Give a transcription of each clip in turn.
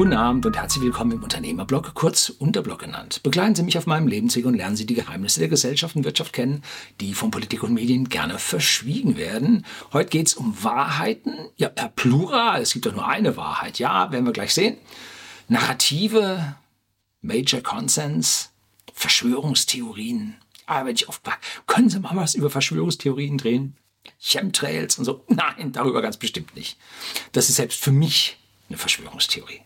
Guten Abend und herzlich willkommen im Unternehmerblog, kurz Unterblog genannt. Begleiten Sie mich auf meinem Lebensweg und lernen Sie die Geheimnisse der Gesellschaft und Wirtschaft kennen, die von Politik und Medien gerne verschwiegen werden. Heute geht es um Wahrheiten, ja, Plural, es gibt doch nur eine Wahrheit, ja, werden wir gleich sehen. Narrative, Major Consens, Verschwörungstheorien. Aber wenn ich oft können Sie mal was über Verschwörungstheorien drehen? Chemtrails und so? Nein, darüber ganz bestimmt nicht. Das ist selbst für mich eine Verschwörungstheorie.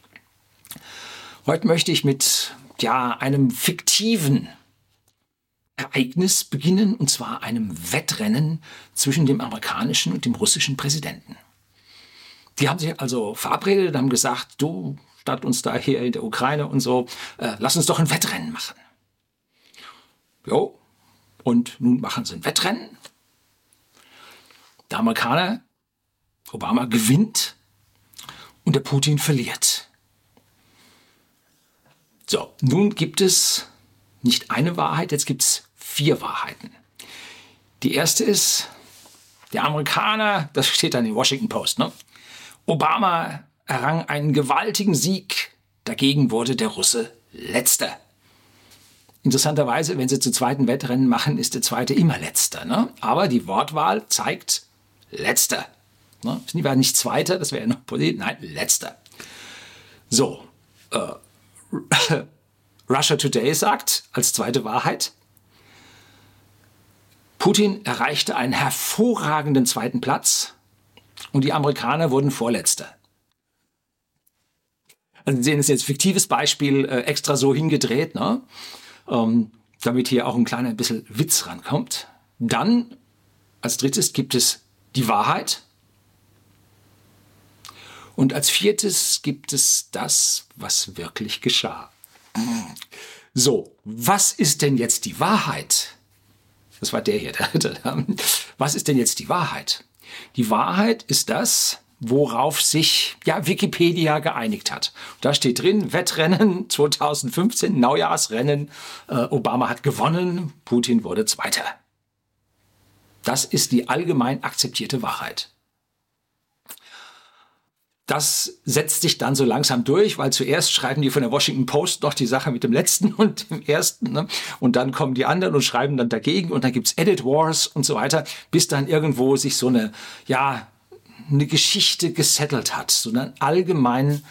Heute möchte ich mit ja, einem fiktiven Ereignis beginnen, und zwar einem Wettrennen zwischen dem amerikanischen und dem russischen Präsidenten. Die haben sich also verabredet und haben gesagt, du, statt uns da hier in der Ukraine und so, äh, lass uns doch ein Wettrennen machen. Jo, und nun machen sie ein Wettrennen. Der Amerikaner, Obama, gewinnt und der Putin verliert. So, nun gibt es nicht eine Wahrheit, jetzt gibt es vier Wahrheiten. Die erste ist, der Amerikaner, das steht dann in Washington Post, ne? Obama errang einen gewaltigen Sieg, dagegen wurde der Russe letzter. Interessanterweise, wenn sie zu zweiten Wettrennen machen, ist der zweite immer letzter. Ne? Aber die Wortwahl zeigt letzter. Ne? Die waren nicht zweiter, das wäre ja noch Polit, nein, letzter. So, äh, Russia Today sagt als zweite Wahrheit, Putin erreichte einen hervorragenden zweiten Platz und die Amerikaner wurden Vorletzter. Also Sie sehen, das ist jetzt ein fiktives Beispiel äh, extra so hingedreht, ne? ähm, damit hier auch ein kleiner bisschen Witz rankommt. Dann als drittes gibt es die Wahrheit. Und als viertes gibt es das, was wirklich geschah. So, was ist denn jetzt die Wahrheit? Das war der hier. Was ist denn jetzt die Wahrheit? Die Wahrheit ist das, worauf sich ja Wikipedia geeinigt hat. Da steht drin, Wettrennen 2015, Neujahrsrennen, äh, Obama hat gewonnen, Putin wurde Zweiter. Das ist die allgemein akzeptierte Wahrheit. Das setzt sich dann so langsam durch, weil zuerst schreiben die von der Washington Post noch die Sache mit dem letzten und dem ersten. Ne? Und dann kommen die anderen und schreiben dann dagegen und dann gibt's Edit Wars und so weiter, bis dann irgendwo sich so eine, ja, eine Geschichte gesettelt hat, so einen allgemeinen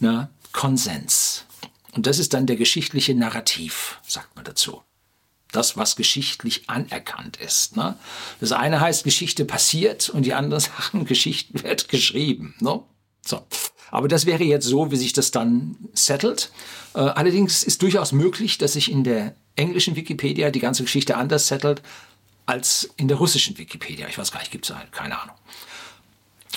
ne, Konsens. Und das ist dann der geschichtliche Narrativ, sagt man dazu das, was geschichtlich anerkannt ist. Ne? Das eine heißt, Geschichte passiert und die andere sagen, Geschichte wird geschrieben. Ne? So. Aber das wäre jetzt so, wie sich das dann settelt. Äh, allerdings ist durchaus möglich, dass sich in der englischen Wikipedia die ganze Geschichte anders settelt als in der russischen Wikipedia. Ich weiß gar nicht, gibt es keine Ahnung.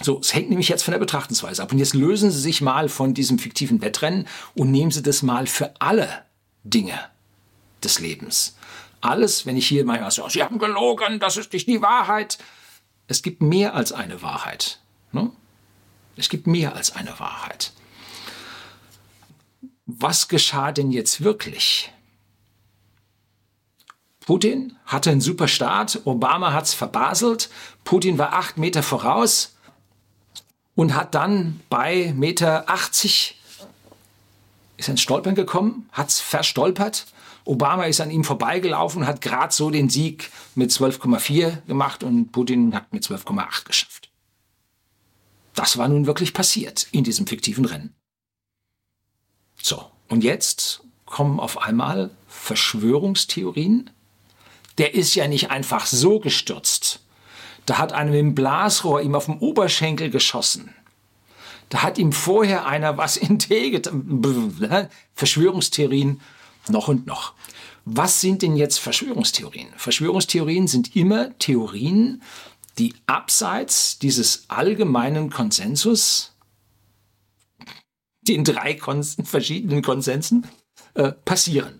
So, es hängt nämlich jetzt von der Betrachtungsweise ab. Und jetzt lösen Sie sich mal von diesem fiktiven Wettrennen und nehmen Sie das mal für alle Dinge des Lebens. Alles, wenn ich hier manchmal sage, Sie haben gelogen, das ist nicht die Wahrheit. Es gibt mehr als eine Wahrheit. Ne? Es gibt mehr als eine Wahrheit. Was geschah denn jetzt wirklich? Putin hatte einen super Start, Obama hat es verbaselt, Putin war acht Meter voraus und hat dann bei Meter 80 ist ins Stolpern gekommen, hat es verstolpert Obama ist an ihm vorbeigelaufen und hat gerade so den Sieg mit 12,4 gemacht und Putin hat mit 12,8 geschafft. Das war nun wirklich passiert in diesem fiktiven Rennen. So, und jetzt kommen auf einmal Verschwörungstheorien. Der ist ja nicht einfach so gestürzt. Da hat einer mit dem Blasrohr ihm auf dem Oberschenkel geschossen. Da hat ihm vorher einer was in Tee getan. Verschwörungstheorien noch und noch. Was sind denn jetzt Verschwörungstheorien? Verschwörungstheorien sind immer Theorien, die abseits dieses allgemeinen Konsensus, den drei Kons verschiedenen Konsensen, äh, passieren.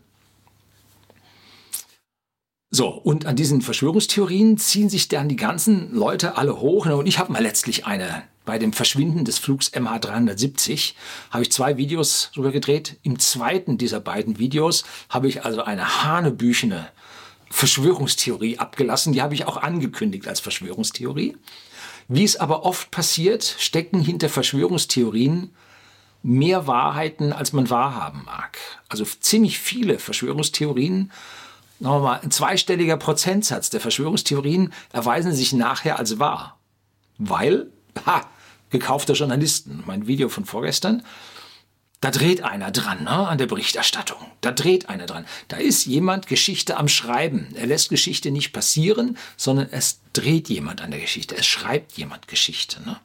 So, und an diesen Verschwörungstheorien ziehen sich dann die ganzen Leute alle hoch. Und ich habe mal letztlich eine bei dem Verschwinden des Flugs MH370 habe ich zwei Videos drüber gedreht. Im zweiten dieser beiden Videos habe ich also eine hanebüchene Verschwörungstheorie abgelassen. Die habe ich auch angekündigt als Verschwörungstheorie. Wie es aber oft passiert, stecken hinter Verschwörungstheorien mehr Wahrheiten, als man wahrhaben mag. Also ziemlich viele Verschwörungstheorien, sagen wir mal, ein zweistelliger Prozentsatz der Verschwörungstheorien erweisen sich nachher als wahr. Weil, ha, gekaufter Journalisten, mein Video von vorgestern, da dreht einer dran ne, an der Berichterstattung. Da dreht einer dran. Da ist jemand Geschichte am Schreiben. Er lässt Geschichte nicht passieren, sondern es dreht jemand an der Geschichte. Es schreibt jemand Geschichte. Ne?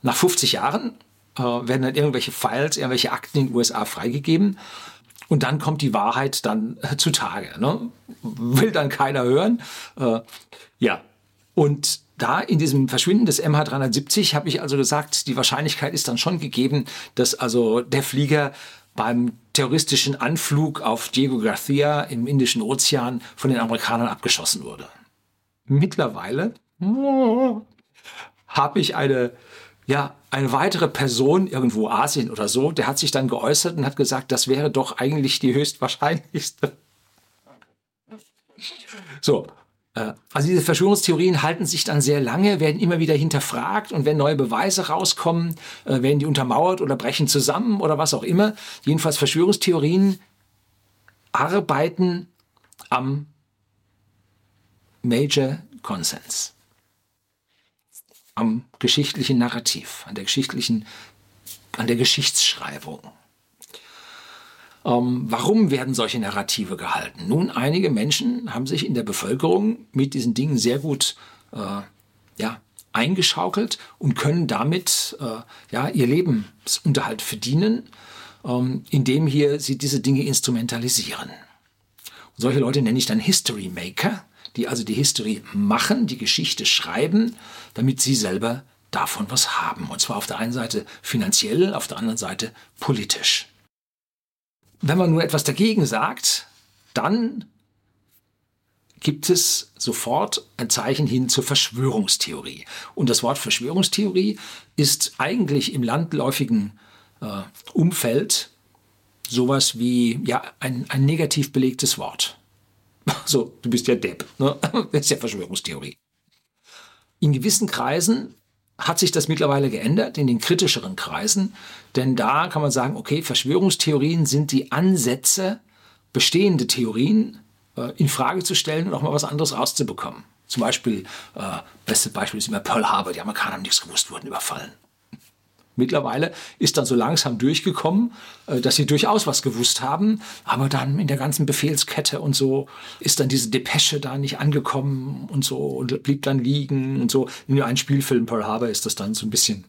Nach 50 Jahren äh, werden dann irgendwelche Files, irgendwelche Akten in den USA freigegeben. Und dann kommt die Wahrheit dann äh, zutage. Ne? Will dann keiner hören. Äh, ja. Und da in diesem Verschwinden des MH370 habe ich also gesagt, die Wahrscheinlichkeit ist dann schon gegeben, dass also der Flieger beim terroristischen Anflug auf Diego Garcia im Indischen Ozean von den Amerikanern abgeschossen wurde. Mittlerweile habe ich eine ja, eine weitere Person irgendwo Asien oder so, der hat sich dann geäußert und hat gesagt, das wäre doch eigentlich die höchstwahrscheinlichste. So, äh, also diese Verschwörungstheorien halten sich dann sehr lange, werden immer wieder hinterfragt und wenn neue Beweise rauskommen, äh, werden die untermauert oder brechen zusammen oder was auch immer. Jedenfalls Verschwörungstheorien arbeiten am Major Consens, am geschichtlichen Narrativ, an der geschichtlichen, an der Geschichtsschreibung. Ähm, warum werden solche Narrative gehalten? Nun, einige Menschen haben sich in der Bevölkerung mit diesen Dingen sehr gut äh, ja, eingeschaukelt und können damit äh, ja, ihr Lebensunterhalt verdienen, ähm, indem hier sie diese Dinge instrumentalisieren. Und solche Leute nenne ich dann History Maker, die also die History machen, die Geschichte schreiben, damit sie selber davon was haben. Und zwar auf der einen Seite finanziell, auf der anderen Seite politisch. Wenn man nur etwas dagegen sagt, dann gibt es sofort ein Zeichen hin zur Verschwörungstheorie. Und das Wort Verschwörungstheorie ist eigentlich im landläufigen äh, Umfeld sowas wie ja, ein, ein negativ belegtes Wort. So, du bist ja Depp. Ne? Das ist ja Verschwörungstheorie. In gewissen Kreisen hat sich das mittlerweile geändert in den kritischeren Kreisen, denn da kann man sagen, okay, Verschwörungstheorien sind die Ansätze, bestehende Theorien äh, in Frage zu stellen und auch mal was anderes rauszubekommen. Zum Beispiel, äh, beste Beispiel ist immer Pearl Harbor, die Amerikaner haben nichts gewusst, wurden überfallen. Mittlerweile ist dann so langsam durchgekommen, äh, dass sie durchaus was gewusst haben, aber dann in der ganzen Befehlskette und so ist dann diese Depesche da nicht angekommen und so und blieb dann liegen und so. In einem Spielfilm Pearl Harbor ist das dann so ein bisschen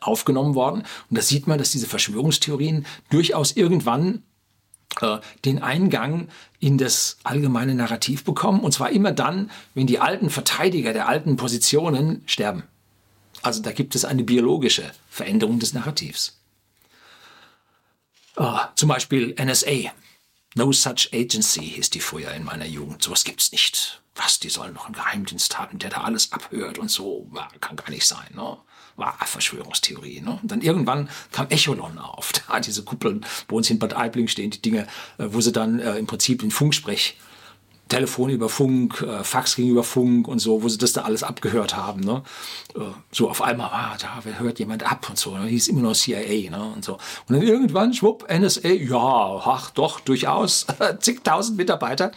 aufgenommen worden. Und da sieht man, dass diese Verschwörungstheorien durchaus irgendwann äh, den Eingang in das allgemeine Narrativ bekommen. Und zwar immer dann, wenn die alten Verteidiger der alten Positionen sterben. Also da gibt es eine biologische Veränderung des Narrativs. Oh, zum Beispiel NSA. No such agency ist die früher in meiner Jugend. Sowas gibt's nicht. Was, die sollen noch einen Geheimdienst haben, der da alles abhört und so. Kann gar nicht sein, ne? War Verschwörungstheorie, ne? Und dann irgendwann kam Echolon auf. Da diese Kuppeln, bei uns in Bad Aibling stehen die Dinge, äh, wo sie dann äh, im Prinzip den Funksprech Telefon über Funk, äh, Fax ging über Funk und so, wo sie das da alles abgehört haben. Ne? Äh, so auf einmal, ah, da hört jemand ab und so. Ne? Hieß immer noch CIA ne? und so. Und dann irgendwann, schwupp, NSA, ja, ach doch, durchaus, zigtausend Mitarbeiter.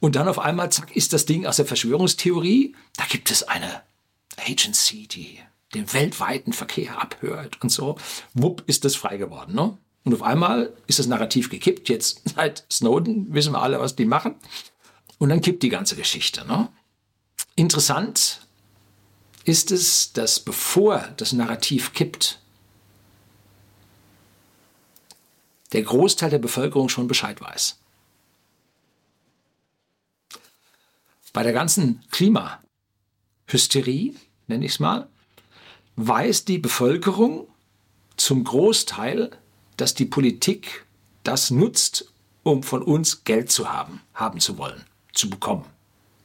Und dann auf einmal, zack, ist das Ding aus der Verschwörungstheorie. Da gibt es eine Agency, die den weltweiten Verkehr abhört und so. Wupp, ist das frei geworden. Ne? Und auf einmal ist das Narrativ gekippt. Jetzt seit Snowden wissen wir alle, was die machen. Und dann kippt die ganze Geschichte. Ne? Interessant ist es, dass bevor das Narrativ kippt, der Großteil der Bevölkerung schon Bescheid weiß. Bei der ganzen Klimahysterie, nenne ich es mal, weiß die Bevölkerung zum Großteil, dass die Politik das nutzt, um von uns Geld zu haben, haben zu wollen zu bekommen,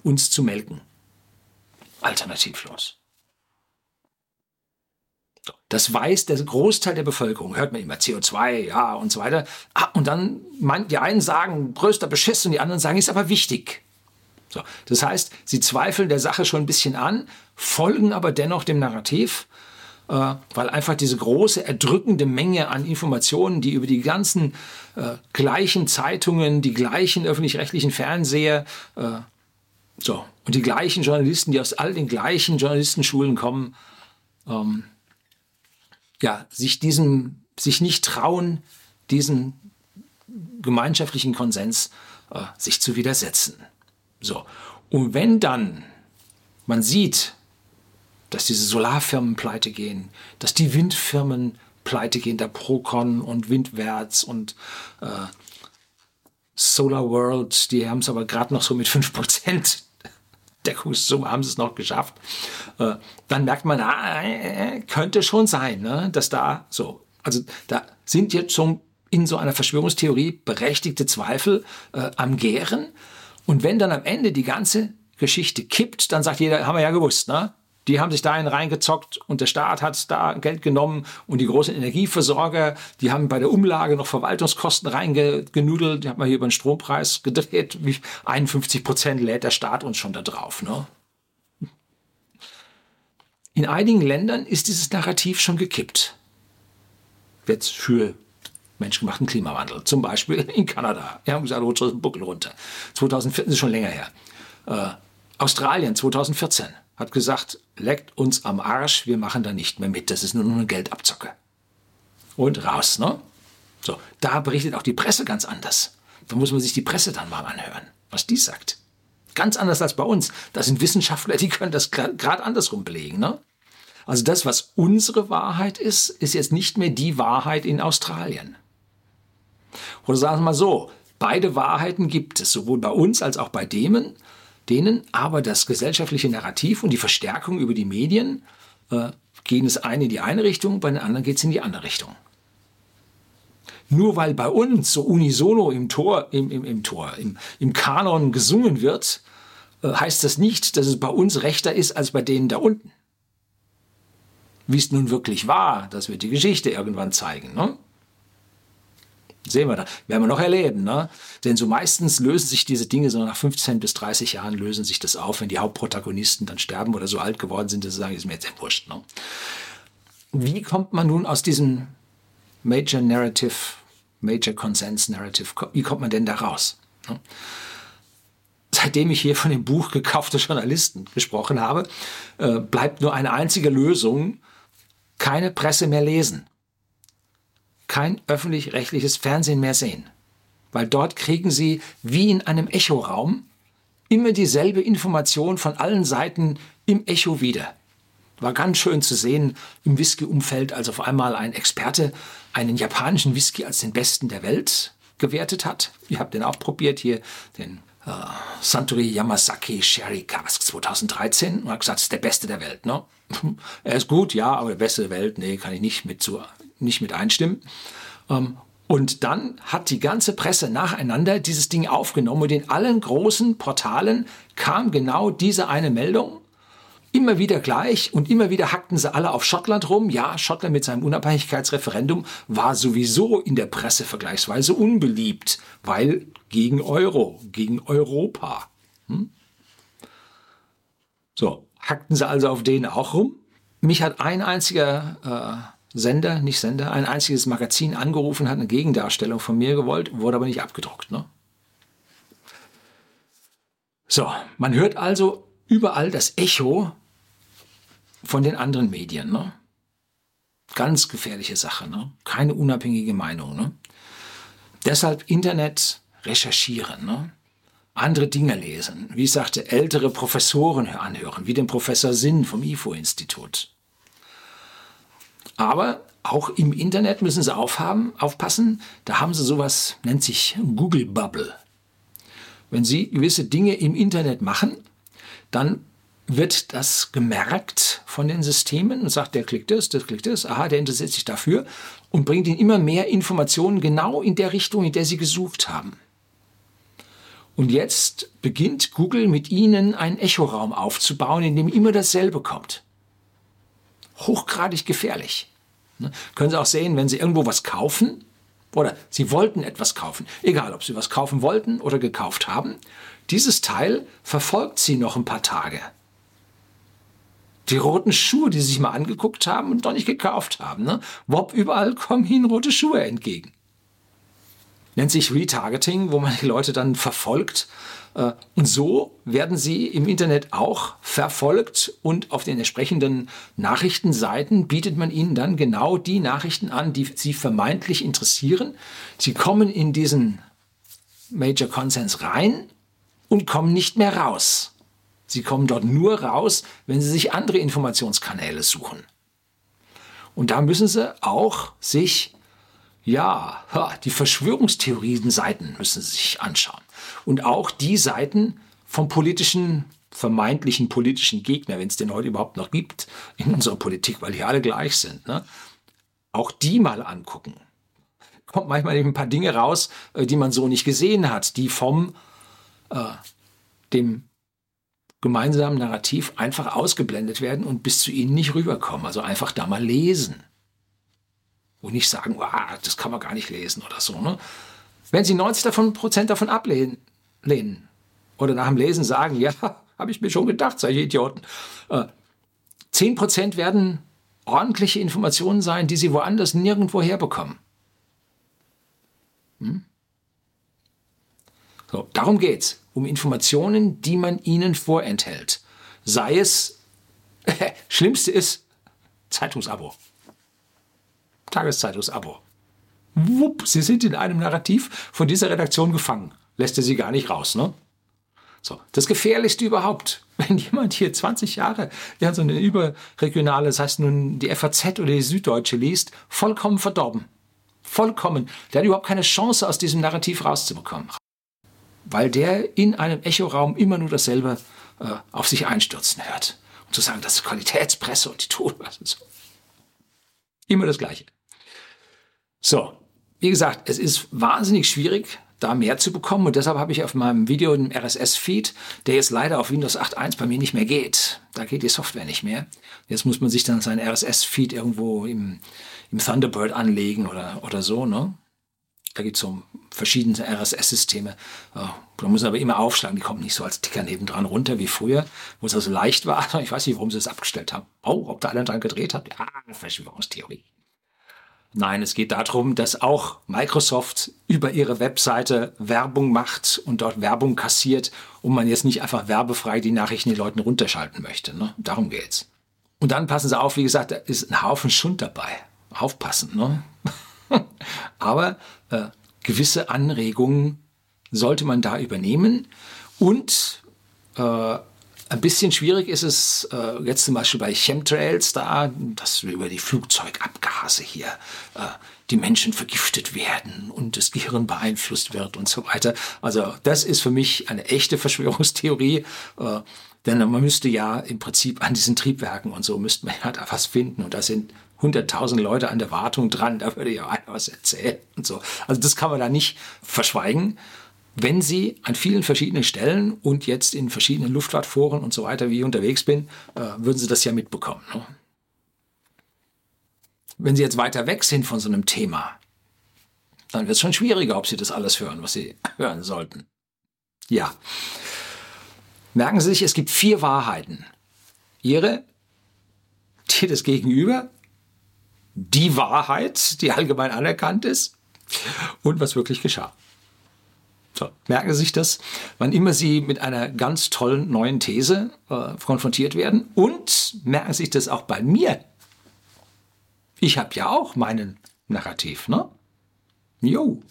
uns zu melken. Alternativlos. Das weiß der Großteil der Bevölkerung. Hört man immer CO2, ja und so weiter. Ah, und dann meint die einen sagen, größter Beschiss und die anderen sagen, ist aber wichtig. So, das heißt, sie zweifeln der Sache schon ein bisschen an, folgen aber dennoch dem Narrativ. Äh, weil einfach diese große, erdrückende Menge an Informationen, die über die ganzen äh, gleichen Zeitungen, die gleichen öffentlich-rechtlichen Fernseher, äh, so, und die gleichen Journalisten, die aus all den gleichen Journalistenschulen kommen, ähm, ja, sich diesem, sich nicht trauen, diesen gemeinschaftlichen Konsens äh, sich zu widersetzen. So. Und wenn dann man sieht, dass diese Solarfirmen pleite gehen, dass die Windfirmen pleite gehen, der Procon und Windwärts und äh, Solar World, die haben es aber gerade noch so mit 5% Deckungssumme haben sie es noch geschafft. Äh, dann merkt man, ah, äh, könnte schon sein, ne, dass da so, also da sind jetzt schon in so einer Verschwörungstheorie berechtigte Zweifel äh, am Gären. Und wenn dann am Ende die ganze Geschichte kippt, dann sagt jeder, haben wir ja gewusst, ne? Die haben sich dahin reingezockt und der Staat hat da Geld genommen und die großen Energieversorger, die haben bei der Umlage noch Verwaltungskosten reingenudelt. Die haben wir hier über den Strompreis gedreht. Wie 51 Prozent lädt der Staat uns schon da drauf. Ne? In einigen Ländern ist dieses Narrativ schon gekippt. Jetzt für menschgemachten Klimawandel. Zum Beispiel in Kanada. Wir haben gesagt, den Buckel runter. 2014 ist schon länger her. Äh, Australien 2014 hat gesagt, leckt uns am Arsch, wir machen da nicht mehr mit, das ist nur eine Geldabzocke. Und raus, ne? So, da berichtet auch die Presse ganz anders. Da muss man sich die Presse dann mal anhören, was die sagt. Ganz anders als bei uns. Da sind Wissenschaftler, die können das gerade andersrum belegen, ne? Also das, was unsere Wahrheit ist, ist jetzt nicht mehr die Wahrheit in Australien. Oder sagen wir mal so, beide Wahrheiten gibt es, sowohl bei uns als auch bei denen, denen aber das gesellschaftliche Narrativ und die Verstärkung über die Medien äh, gehen es eine in die eine Richtung, bei den anderen geht es in die andere Richtung. Nur weil bei uns so unisono im Tor, im, im, im Tor, im, im Kanon gesungen wird, äh, heißt das nicht, dass es bei uns rechter ist als bei denen da unten. Wie es nun wirklich war, das wird die Geschichte irgendwann zeigen. Ne? Sehen wir da. Werden wir noch erleben. Ne? Denn so meistens lösen sich diese Dinge so nach 15 bis 30 Jahren lösen sich das auf, wenn die Hauptprotagonisten dann sterben oder so alt geworden sind, dass sie sagen, ist mir jetzt wurscht. Ne? Wie kommt man nun aus diesem Major Narrative, Major Consensus Narrative, wie kommt man denn da raus? Ne? Seitdem ich hier von dem Buch gekaufte Journalisten gesprochen habe, äh, bleibt nur eine einzige Lösung, keine Presse mehr lesen kein öffentlich-rechtliches Fernsehen mehr sehen. Weil dort kriegen sie wie in einem Echoraum immer dieselbe Information von allen Seiten im Echo wieder. War ganz schön zu sehen im Whisky-Umfeld, als auf einmal ein Experte einen japanischen Whisky als den besten der Welt gewertet hat. Ich habe den auch probiert hier, den äh, Suntory Yamasaki Sherry Cask 2013 und habe gesagt, das ist der beste der Welt. Ne? er ist gut, ja, aber der beste der Welt, nee, kann ich nicht mit zu nicht mit einstimmen. Ähm, und dann hat die ganze Presse nacheinander dieses Ding aufgenommen und in allen großen Portalen kam genau diese eine Meldung. Immer wieder gleich und immer wieder hackten sie alle auf Schottland rum. Ja, Schottland mit seinem Unabhängigkeitsreferendum war sowieso in der Presse vergleichsweise unbeliebt, weil gegen Euro, gegen Europa. Hm? So, hackten sie also auf denen auch rum. Mich hat ein einziger äh, Sender, nicht Sender, ein einziges Magazin angerufen, hat eine Gegendarstellung von mir gewollt, wurde aber nicht abgedruckt. Ne? So, man hört also überall das Echo von den anderen Medien. Ne? Ganz gefährliche Sache, ne? keine unabhängige Meinung. Ne? Deshalb Internet recherchieren, ne? andere Dinge lesen, wie ich sagte, ältere Professoren anhören, wie den Professor Sinn vom IFO-Institut. Aber auch im Internet müssen sie aufhaben, aufpassen. Da haben sie sowas, nennt sich Google Bubble. Wenn Sie gewisse Dinge im Internet machen, dann wird das gemerkt von den Systemen und sagt, der klickt das, der klickt das, aha, der interessiert sich dafür und bringt Ihnen immer mehr Informationen genau in der Richtung, in der Sie gesucht haben. Und jetzt beginnt Google mit Ihnen einen Echoraum aufzubauen, in dem immer dasselbe kommt hochgradig gefährlich. Ne? Können Sie auch sehen, wenn Sie irgendwo was kaufen oder Sie wollten etwas kaufen, egal ob Sie was kaufen wollten oder gekauft haben, dieses Teil verfolgt Sie noch ein paar Tage. Die roten Schuhe, die sie sich mal angeguckt haben und noch nicht gekauft haben. Ne? Wob, überall kommen ihnen rote Schuhe entgegen. Nennt sich Retargeting, wo man die Leute dann verfolgt. Äh, und so werden sie im Internet auch verfolgt und auf den entsprechenden Nachrichtenseiten bietet man ihnen dann genau die Nachrichten an, die sie vermeintlich interessieren. Sie kommen in diesen Major Consens rein und kommen nicht mehr raus. Sie kommen dort nur raus, wenn Sie sich andere Informationskanäle suchen. Und da müssen Sie auch sich, ja, die Verschwörungstheorien-Seiten müssen Sie sich anschauen. Und auch die Seiten vom politischen, vermeintlichen politischen Gegner, wenn es den heute überhaupt noch gibt in unserer Politik, weil die alle gleich sind. Ne? Auch die mal angucken. Kommt manchmal eben ein paar Dinge raus, äh, die man so nicht gesehen hat, die vom äh, dem gemeinsamen Narrativ einfach ausgeblendet werden und bis zu ihnen nicht rüberkommen. Also einfach da mal lesen. Und nicht sagen, oh, das kann man gar nicht lesen oder so. Ne? Wenn Sie 90 davon, davon ablehnen lehnen, oder nach dem Lesen sagen, ja, habe ich mir schon gedacht, solche Idioten. Äh, 10 Prozent werden ordentliche Informationen sein, die Sie woanders nirgendwo herbekommen. Hm? So, darum geht's um Informationen, die man ihnen vorenthält. Sei es, schlimmste ist, Zeitungsabo. Tageszeitungsabo. Wupp, Sie sind in einem Narrativ von dieser Redaktion gefangen. Lässt er Sie gar nicht raus, ne? So, das Gefährlichste überhaupt, wenn jemand hier 20 Jahre ja, so eine überregionale, das heißt nun die FAZ oder die Süddeutsche liest, vollkommen verdorben. Vollkommen. Der hat überhaupt keine Chance, aus diesem Narrativ rauszubekommen weil der in einem Echoraum immer nur dasselbe äh, auf sich einstürzen hört. Und zu sagen, das ist Qualitätspresse und die tun was und so. Immer das Gleiche. So, wie gesagt, es ist wahnsinnig schwierig, da mehr zu bekommen. Und deshalb habe ich auf meinem Video einen RSS-Feed, der jetzt leider auf Windows 8.1 bei mir nicht mehr geht. Da geht die Software nicht mehr. Jetzt muss man sich dann seinen RSS-Feed irgendwo im, im Thunderbird anlegen oder, oder so. Ne? Da gibt es so verschiedene RSS-Systeme. Da muss man aber immer aufschlagen, die kommen nicht so als Ticker nebendran runter wie früher, wo es also leicht war. Ich weiß nicht, warum sie das abgestellt haben. Oh, ob da einer dran gedreht hat? Ja, Verschwörungstheorie. Nein, es geht darum, dass auch Microsoft über ihre Webseite Werbung macht und dort Werbung kassiert und man jetzt nicht einfach werbefrei die Nachrichten den Leuten runterschalten möchte. Ne? Darum geht's. Und dann passen Sie auf, wie gesagt, da ist ein Haufen Schund dabei. Aufpassen, ne? Aber äh, gewisse Anregungen sollte man da übernehmen. Und äh, ein bisschen schwierig ist es äh, jetzt zum Beispiel bei Chemtrails da, dass über die Flugzeugabgase hier äh, die Menschen vergiftet werden und das Gehirn beeinflusst wird und so weiter. Also das ist für mich eine echte Verschwörungstheorie. Äh, denn man müsste ja im Prinzip an diesen Triebwerken und so müsste man ja da was finden. Und da sind 100.000 Leute an der Wartung dran, da würde ja einer was erzählen und so. Also das kann man da nicht verschweigen. Wenn Sie an vielen verschiedenen Stellen und jetzt in verschiedenen Luftfahrtforen und so weiter, wie ich unterwegs bin, äh, würden Sie das ja mitbekommen. Ne? Wenn Sie jetzt weiter weg sind von so einem Thema, dann wird es schon schwieriger, ob Sie das alles hören, was Sie hören sollten. Ja. Merken Sie sich, es gibt vier Wahrheiten. Ihre, die des Gegenüber, die Wahrheit, die allgemein anerkannt ist und was wirklich geschah. So, merken Sie sich das, wann immer Sie mit einer ganz tollen neuen These äh, konfrontiert werden und merken Sie sich das auch bei mir. Ich habe ja auch meinen Narrativ, ne? Jo.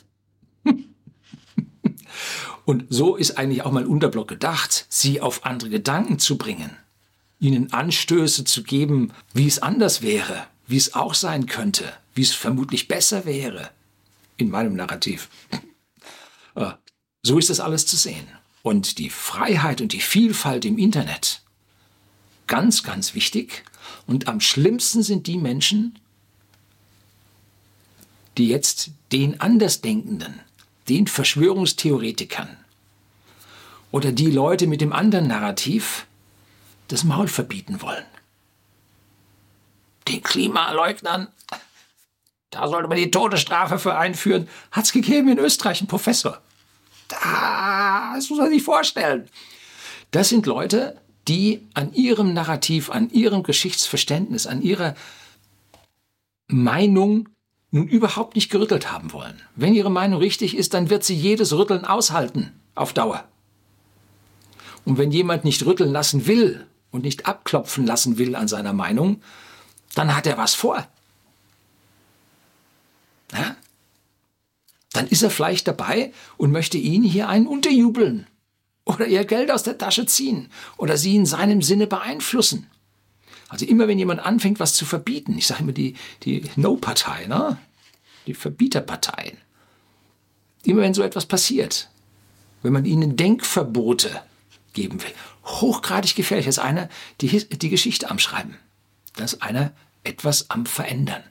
und so ist eigentlich auch mein Unterblock gedacht, Sie auf andere Gedanken zu bringen, Ihnen Anstöße zu geben, wie es anders wäre, wie es auch sein könnte, wie es vermutlich besser wäre in meinem Narrativ. So ist das alles zu sehen. Und die Freiheit und die Vielfalt im Internet, ganz, ganz wichtig. Und am schlimmsten sind die Menschen, die jetzt den Andersdenkenden, den Verschwörungstheoretikern oder die Leute mit dem anderen Narrativ das Maul verbieten wollen den Klimaleugnern, da sollte man die Todesstrafe für einführen. Hat es gegeben in Österreich, ein Professor. Da, das muss man sich vorstellen. Das sind Leute, die an ihrem Narrativ, an ihrem Geschichtsverständnis, an ihrer Meinung nun überhaupt nicht gerüttelt haben wollen. Wenn ihre Meinung richtig ist, dann wird sie jedes Rütteln aushalten, auf Dauer. Und wenn jemand nicht rütteln lassen will und nicht abklopfen lassen will an seiner Meinung, dann hat er was vor. Dann ist er vielleicht dabei und möchte Ihnen hier einen unterjubeln oder Ihr Geld aus der Tasche ziehen oder Sie in seinem Sinne beeinflussen. Also immer wenn jemand anfängt, was zu verbieten, ich sage immer die, die No-Partei, ne? die Verbieterparteien, immer wenn so etwas passiert, wenn man ihnen Denkverbote geben will, hochgradig gefährlich, ist einer die, die Geschichte am Schreiben. Das ist einer etwas am Verändern.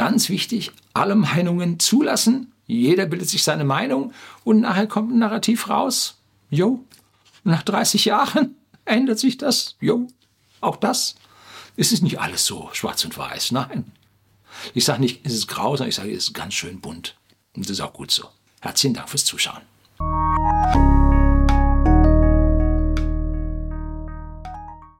Ganz wichtig, alle Meinungen zulassen. Jeder bildet sich seine Meinung und nachher kommt ein Narrativ raus. Jo, nach 30 Jahren ändert sich das. Jo, auch das. Es ist nicht alles so schwarz und weiß. Nein. Ich sage nicht, es ist grau, sondern ich sage, es ist ganz schön bunt. Und das ist auch gut so. Herzlichen Dank fürs Zuschauen.